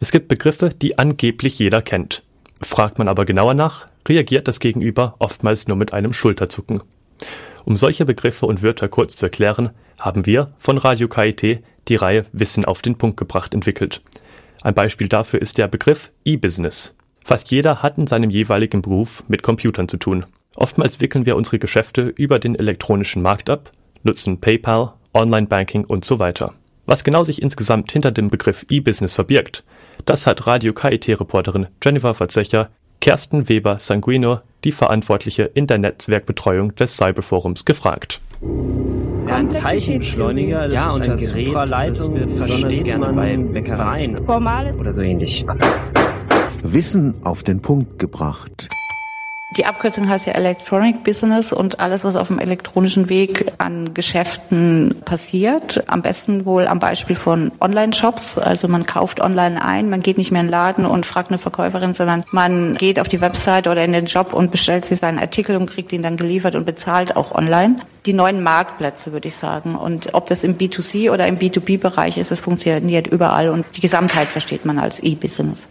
Es gibt Begriffe, die angeblich jeder kennt. Fragt man aber genauer nach, reagiert das Gegenüber oftmals nur mit einem Schulterzucken. Um solche Begriffe und Wörter kurz zu erklären, haben wir von Radio KIT die Reihe Wissen auf den Punkt gebracht entwickelt. Ein Beispiel dafür ist der Begriff E-Business. Fast jeder hat in seinem jeweiligen Beruf mit Computern zu tun. Oftmals wickeln wir unsere Geschäfte über den elektronischen Markt ab, nutzen PayPal, Online-Banking und so weiter. Was genau sich insgesamt hinter dem Begriff E-Business verbirgt, das hat Radio KIT-Reporterin Jennifer Verzecher Kersten Weber-Sanguino, die Verantwortliche in der Netzwerkbetreuung des Cyberforums, gefragt. Ja, ein Teilchenbeschleuniger, das ja, ist ein das Gerät, das wir besonders gerne bei Bäckereien oder so ähnlich. Wissen auf den Punkt gebracht. Die Abkürzung heißt ja Electronic Business und alles, was auf dem elektronischen Weg an Geschäften passiert. Am besten wohl am Beispiel von Online-Shops. Also man kauft online ein, man geht nicht mehr in den Laden und fragt eine Verkäuferin, sondern man geht auf die Website oder in den Job und bestellt sich seinen Artikel und kriegt ihn dann geliefert und bezahlt auch online. Die neuen Marktplätze, würde ich sagen. Und ob das im B2C oder im B2B-Bereich ist, es funktioniert überall und die Gesamtheit versteht man als E-Business.